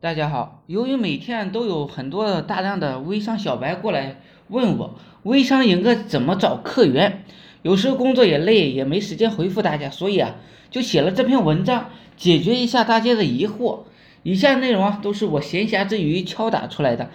大家好，由于每天都有很多大量的微商小白过来问我微商应该怎么找客源，有时候工作也累，也没时间回复大家，所以啊，就写了这篇文章，解决一下大家的疑惑。以下内容啊，都是我闲暇之余敲打出来的，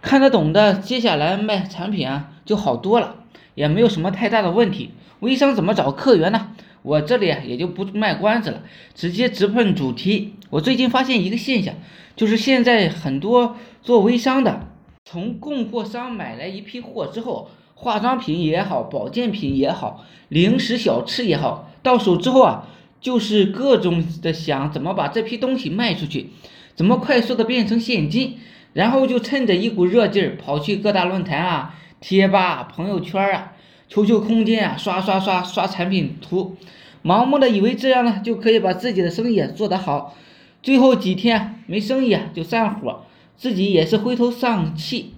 看得懂的，接下来卖产品啊就好多了，也没有什么太大的问题。微商怎么找客源呢？我这里也就不卖关子了，直接直奔主题。我最近发现一个现象，就是现在很多做微商的，从供货商买来一批货之后，化妆品也好，保健品也好，零食小吃也好，到手之后啊，就是各种的想怎么把这批东西卖出去，怎么快速的变成现金，然后就趁着一股热劲儿跑去各大论坛啊、贴吧、朋友圈啊。QQ 空间啊，刷刷刷刷产品图，盲目的以为这样呢就可以把自己的生意做得好，最后几天没生意啊就散伙，自己也是灰头丧气，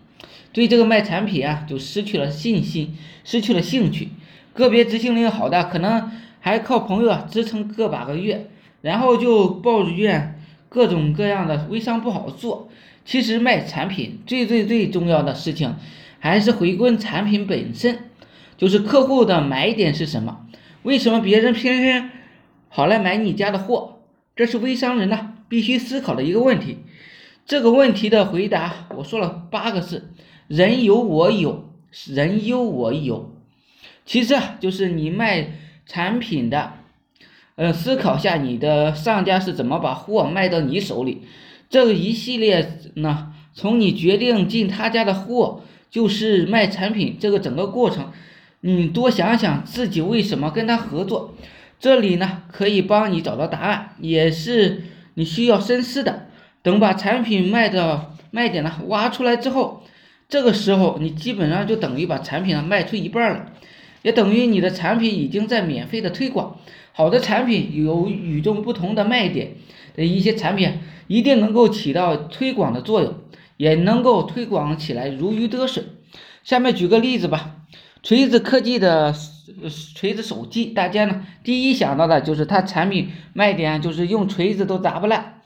对这个卖产品啊就失去了信心，失去了兴趣。个别执行力好的可能还靠朋友啊支撑个把个月，然后就抱怨各种各样的微商不好做。其实卖产品最最最重要的事情还是回归产品本身。就是客户的买点是什么？为什么别人偏偏好来买你家的货？这是微商人呢必须思考的一个问题。这个问题的回答，我说了八个字：人有我有，人优我有。其次啊，就是你卖产品的，呃，思考下你的上家是怎么把货卖到你手里。这一系列呢，从你决定进他家的货，就是卖产品这个整个过程。你多想想自己为什么跟他合作，这里呢可以帮你找到答案，也是你需要深思的。等把产品卖的卖点呢挖出来之后，这个时候你基本上就等于把产品呢卖出一半了，也等于你的产品已经在免费的推广。好的产品有与众不同的卖点的一些产品，一定能够起到推广的作用，也能够推广起来如鱼得水。下面举个例子吧。锤子科技的锤子手机，大家呢第一想到的就是它产品卖点就是用锤子都砸不烂。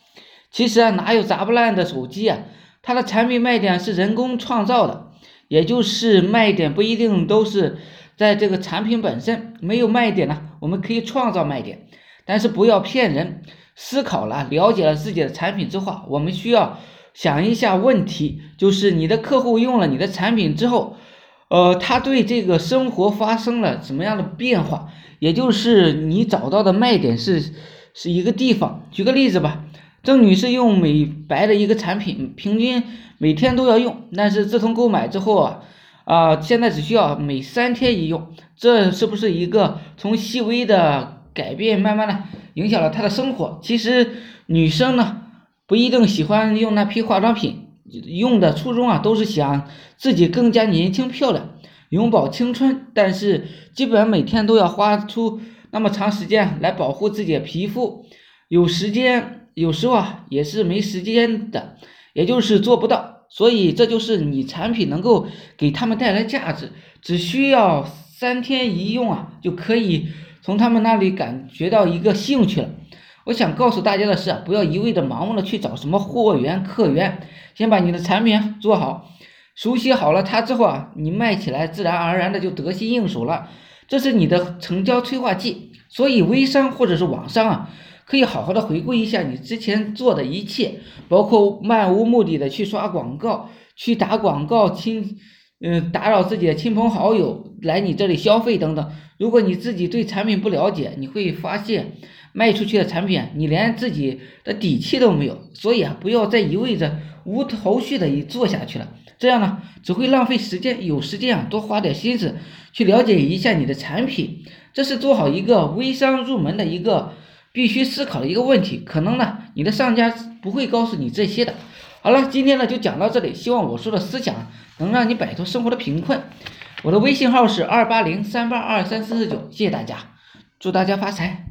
其实啊，哪有砸不烂的手机啊？它的产品卖点是人工创造的，也就是卖点不一定都是在这个产品本身。没有卖点呢，我们可以创造卖点，但是不要骗人。思考了、了解了自己的产品之后，我们需要想一下问题，就是你的客户用了你的产品之后。呃，他对这个生活发生了什么样的变化？也就是你找到的卖点是是一个地方。举个例子吧，郑女士用美白的一个产品，平均每天都要用，但是自从购买之后啊，啊，现在只需要每三天一用。这是不是一个从细微的改变，慢慢的影响了她的生活？其实女生呢，不一定喜欢用那批化妆品。用的初衷啊，都是想自己更加年轻漂亮，永葆青春。但是基本每天都要花出那么长时间来保护自己的皮肤，有时间有时候啊也是没时间的，也就是做不到。所以这就是你产品能够给他们带来价值，只需要三天一用啊，就可以从他们那里感觉到一个兴趣了。我想告诉大家的是，不要一味的盲目的去找什么货源、客源，先把你的产品做好，熟悉好了它之后啊，你卖起来自然而然的就得心应手了，这是你的成交催化剂。所以微商或者是网商啊，可以好好的回顾一下你之前做的一切，包括漫无目的的去刷广告、去打广告、亲，嗯，打扰自己的亲朋好友来你这里消费等等。如果你自己对产品不了解，你会发现。卖出去的产品，你连自己的底气都没有，所以啊，不要再一味着无头绪的一做下去了，这样呢，只会浪费时间。有时间啊，多花点心思去了解一下你的产品，这是做好一个微商入门的一个必须思考的一个问题。可能呢，你的上家不会告诉你这些的。好了，今天呢就讲到这里，希望我说的思想能让你摆脱生活的贫困。我的微信号是二八零三八二三四四九，谢谢大家，祝大家发财。